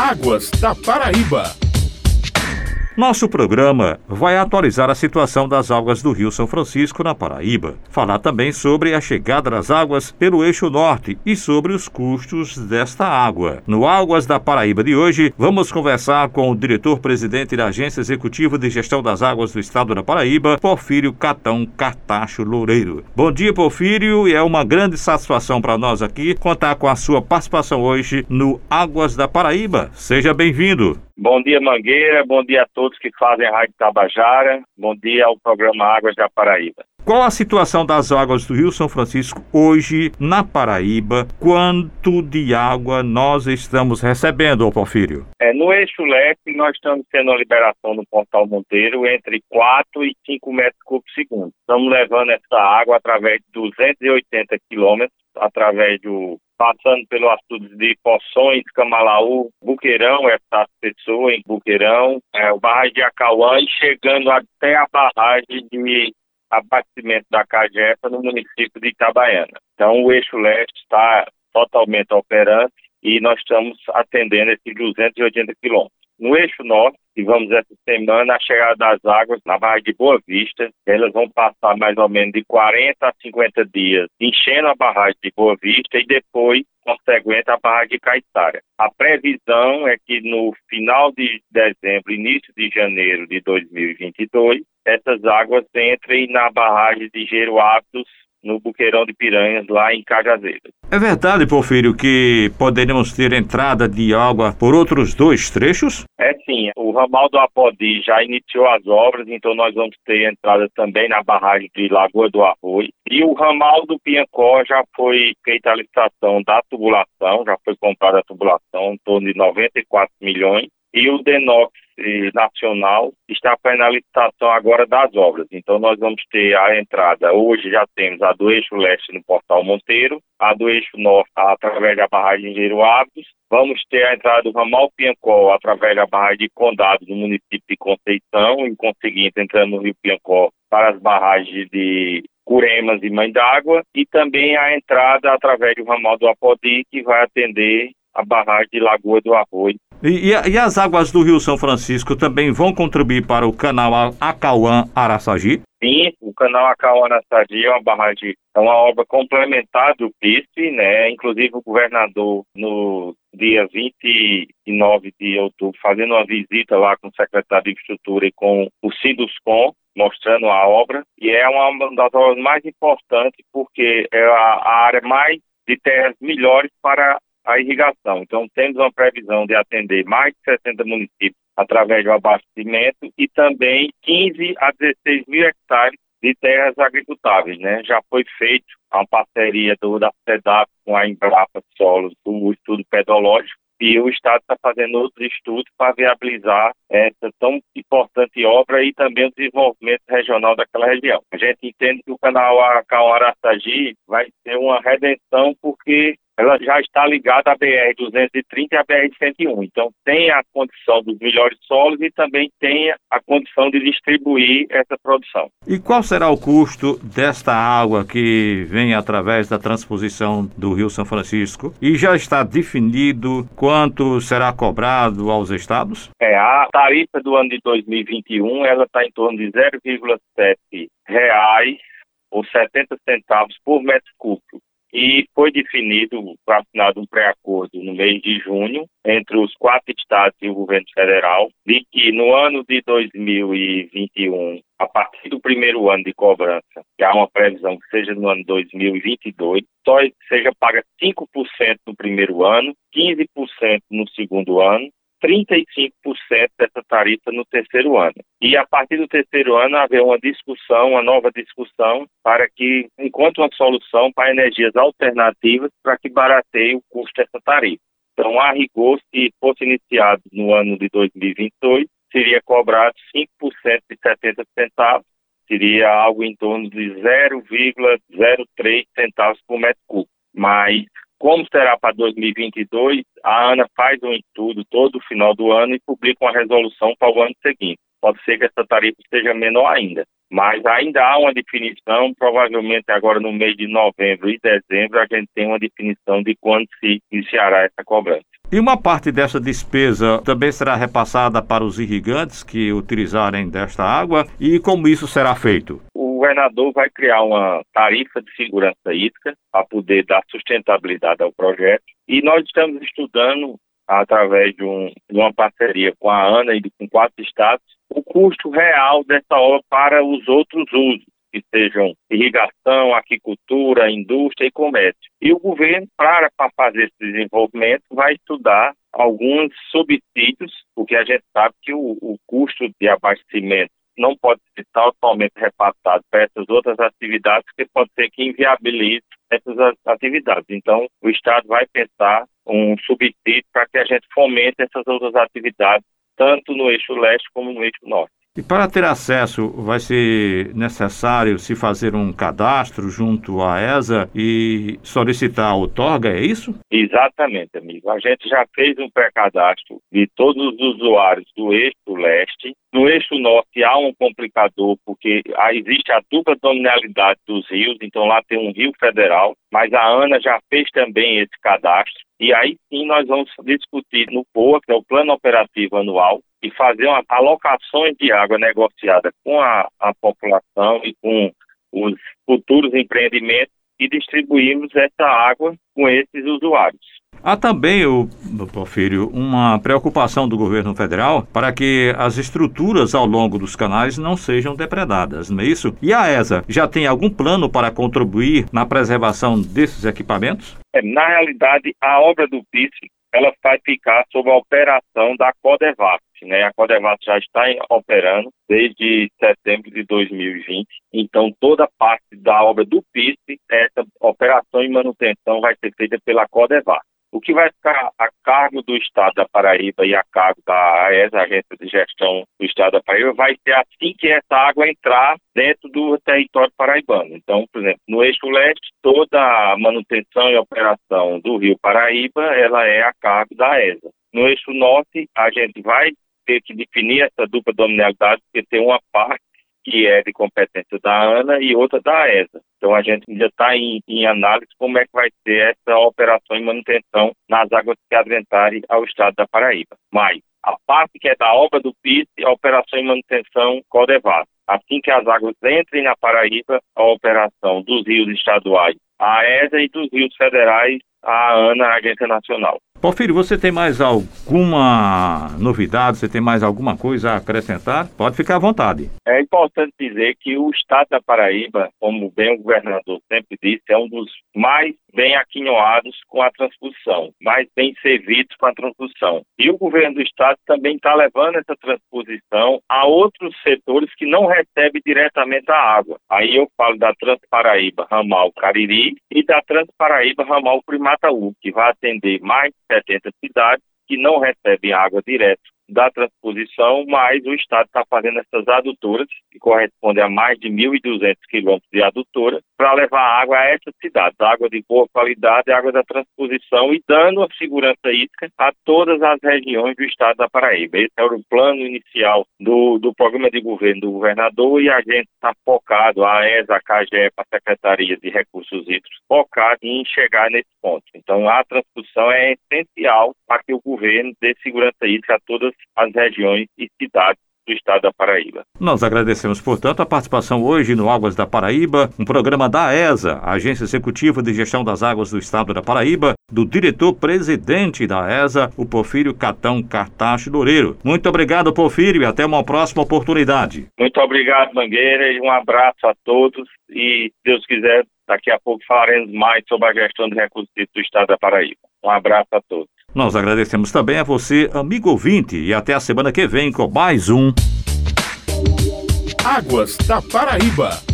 Águas da Paraíba. Nosso programa vai atualizar a situação das águas do Rio São Francisco na Paraíba, falar também sobre a chegada das águas pelo eixo norte e sobre os custos desta água. No Águas da Paraíba de hoje, vamos conversar com o diretor-presidente da Agência Executiva de Gestão das Águas do Estado da Paraíba, Porfírio Catão Cartacho Loureiro. Bom dia, Porfírio, e é uma grande satisfação para nós aqui contar com a sua participação hoje no Águas da Paraíba. Seja bem-vindo. Bom dia, Mangueira. Bom dia a todos que fazem a Rádio Tabajara. Bom dia ao programa Águas da Paraíba. Qual a situação das águas do Rio São Francisco hoje na Paraíba? Quanto de água nós estamos recebendo, Porfírio? É, no eixo leste, nós estamos tendo a liberação no Portal Monteiro entre 4 e 5 metros cúbicos segundo. Estamos levando essa água através de 280 quilômetros, através do passando pelo açude de Poções, Camalaú, Buqueirão, essa pessoa em Buqueirão, é, o barragem de Acauã e chegando até a barragem de abastecimento da Cajepa no município de Itabaiana. Então o eixo leste está totalmente operante e nós estamos atendendo esses 280 quilômetros. No eixo norte, tivemos essa semana a chegada das águas na Barra de Boa Vista. Elas vão passar mais ou menos de 40 a 50 dias enchendo a barragem de Boa Vista e depois, consequente, a barragem de Caiçara. A previsão é que no final de dezembro, início de janeiro de 2022, essas águas entrem na barragem de Geruábidos no Buqueirão de Piranhas, lá em Cajazeiras. É verdade, Porfírio, que poderemos ter entrada de água por outros dois trechos? É sim. O ramal do Apodi já iniciou as obras, então nós vamos ter entrada também na barragem de Lagoa do Arroio. E o ramal do Piancó já foi feita a licitação da tubulação, já foi comprada a tubulação, em torno de 94 milhões. E o Denox nacional está a licitação agora das obras. Então nós vamos ter a entrada, hoje já temos a do eixo leste no Portal Monteiro, a do eixo norte através da barragem de Hábitos, vamos ter a entrada do ramal Piancó através da barragem de Condado no município de Conceição, e conseguinte entrando no Rio Piancó para as barragens de Curemas e Mãe d'Água, e também a entrada através do ramal do Apodi, que vai atender a barragem de Lagoa do Arroio e, e, as águas do Rio São Francisco também vão contribuir para o canal Acauã Araçagi? Sim, o canal Acauã Araçagi é uma barragem, é uma obra complementar do PISP, né? Inclusive o governador no dia 29 de outubro fazendo uma visita lá com o secretário de Infraestrutura e com o Sinduscom, mostrando a obra, e é uma das obras mais importantes porque é a, a área mais de terras melhores para a irrigação. Então, temos uma previsão de atender mais de 60 municípios através do abastecimento e também 15 a 16 mil hectares de terras agricultáveis, né? Já foi feito uma parceria do, da SEDAP com a Embrapa Solos, o estudo pedológico, e o Estado está fazendo outros estudos para viabilizar essa tão importante obra e também o desenvolvimento regional daquela região. A gente entende que o canal Acauaraçagi vai ser uma redenção porque ela já está ligada à BR-230 e à BR-101. Então, tem a condição dos melhores solos e também tem a condição de distribuir essa produção. E qual será o custo desta água que vem através da transposição do Rio São Francisco? E já está definido quanto será cobrado aos estados? É, a tarifa do ano de 2021 ela está em torno de 0,7 reais ou 70 centavos por metro cúbico e foi definido, assinado um pré-acordo no mês de junho entre os quatro estados e o governo federal, de que no ano de 2021, a partir do primeiro ano de cobrança, que há uma previsão que seja no ano 2022, só seja paga 5% no primeiro ano, 15% no segundo ano 35% dessa tarifa no terceiro ano. E a partir do terceiro ano haver uma discussão, uma nova discussão, para que enquanto uma solução para energias alternativas para que barateie o custo dessa tarifa. Então, a rigor, se fosse iniciado no ano de 2022, seria cobrado 5% de 70 centavos, seria algo em torno de 0,03 centavos por metro cúbico. Mas como será para 2022, a ANA faz um estudo todo final do ano e publica uma resolução para o ano seguinte. Pode ser que essa tarifa seja menor ainda, mas ainda há uma definição, provavelmente agora no mês de novembro e dezembro a gente tem uma definição de quando se iniciará essa cobrança. E uma parte dessa despesa também será repassada para os irrigantes que utilizarem desta água e como isso será feito? Governador vai criar uma tarifa de segurança hídrica para poder dar sustentabilidade ao projeto e nós estamos estudando através de, um, de uma parceria com a ANA e com quatro estados o custo real dessa obra para os outros usos que sejam irrigação, aquicultura, indústria e comércio. E o governo, para, para fazer esse desenvolvimento, vai estudar alguns subsídios, porque a gente sabe que o, o custo de abastecimento não pode totalmente repassado para essas outras atividades, porque pode ser que inviabilize essas atividades. Então, o Estado vai pensar um subsídio para que a gente fomente essas outras atividades, tanto no eixo leste como no eixo norte. E para ter acesso, vai ser necessário se fazer um cadastro junto à ESA e solicitar a outorga, é isso? Exatamente, amigo. A gente já fez um pré-cadastro de todos os usuários do eixo leste. No eixo norte há um complicador, porque existe a dupla dominalidade dos rios, então lá tem um rio federal, mas a ANA já fez também esse cadastro. E aí sim nós vamos discutir no POA, que é o Plano Operativo Anual, e fazer uma, alocações de água negociada com a, a população e com os futuros empreendimentos e distribuirmos essa água com esses usuários. Há também, o Porfírio, uma preocupação do governo federal para que as estruturas ao longo dos canais não sejam depredadas, não é isso? E a ESA já tem algum plano para contribuir na preservação desses equipamentos? É, na realidade, a obra do PIS ela vai ficar sob a operação da Codevac. Né? A Codevac já está operando desde setembro de 2020, então toda parte da obra do PIS, essa operação e manutenção vai ser feita pela Codevac. O que vai ficar a cargo do Estado da Paraíba e a cargo da AES, Agência de Gestão do Estado da Paraíba, vai ser assim que essa água entrar dentro do território paraibano. Então, por exemplo, no eixo leste, toda a manutenção e operação do Rio Paraíba, ela é a cargo da AESA. No eixo norte, a gente vai ter que definir essa dupla dominalidade, porque tem uma parte que é de competência da ANA e outra da ESA. Então a gente ainda está em, em, análise como é que vai ser essa operação e manutenção nas águas que adentrarem ao estado da Paraíba. Mas a parte que é da obra do PIS, a operação e manutenção Codevas. Assim que as águas entrem na Paraíba, a operação dos rios estaduais, a ESA e dos rios federais, a ANA, a Agência Nacional. Porfírio, você tem mais alguma novidade? Você tem mais alguma coisa a acrescentar? Pode ficar à vontade. É importante dizer que o Estado da Paraíba, como bem o governador sempre disse, é um dos mais bem aquinhoados com a transposição, mais bem servidos com a transposição. E o governo do Estado também está levando essa transposição a outros setores que não recebem diretamente a água. Aí eu falo da Transparaíba Ramal Cariri e da Transparaíba Ramal Primataú, que vai atender mais 70 cidades que não recebem água direto da transposição, mas o Estado está fazendo essas adutoras, que correspondem a mais de 1.200 quilômetros de adutora, para levar água a essas cidades, água de boa qualidade, água da transposição e dando a segurança hídrica a todas as regiões do Estado da Paraíba. Esse era o plano inicial do, do programa de governo do governador e a gente está focado, a ESA, a CAGEP, a Secretaria de Recursos Hídricos, focado em chegar nesse ponto. Então, a transposição é essencial para que o governo dê segurança hídrica a todas as regiões e cidades do estado da Paraíba. Nós agradecemos, portanto, a participação hoje no Águas da Paraíba, um programa da ESA, Agência Executiva de Gestão das Águas do Estado da Paraíba, do diretor-presidente da ESA, o Porfírio Catão Cartacho Loureiro. Muito obrigado, Porfírio, e até uma próxima oportunidade. Muito obrigado, Mangueira, e um abraço a todos e, se Deus quiser, daqui a pouco falaremos mais sobre a gestão de recursos do Estado da Paraíba. Um abraço a todos. Nós agradecemos também a você, amigo ouvinte, e até a semana que vem com mais um Águas da Paraíba.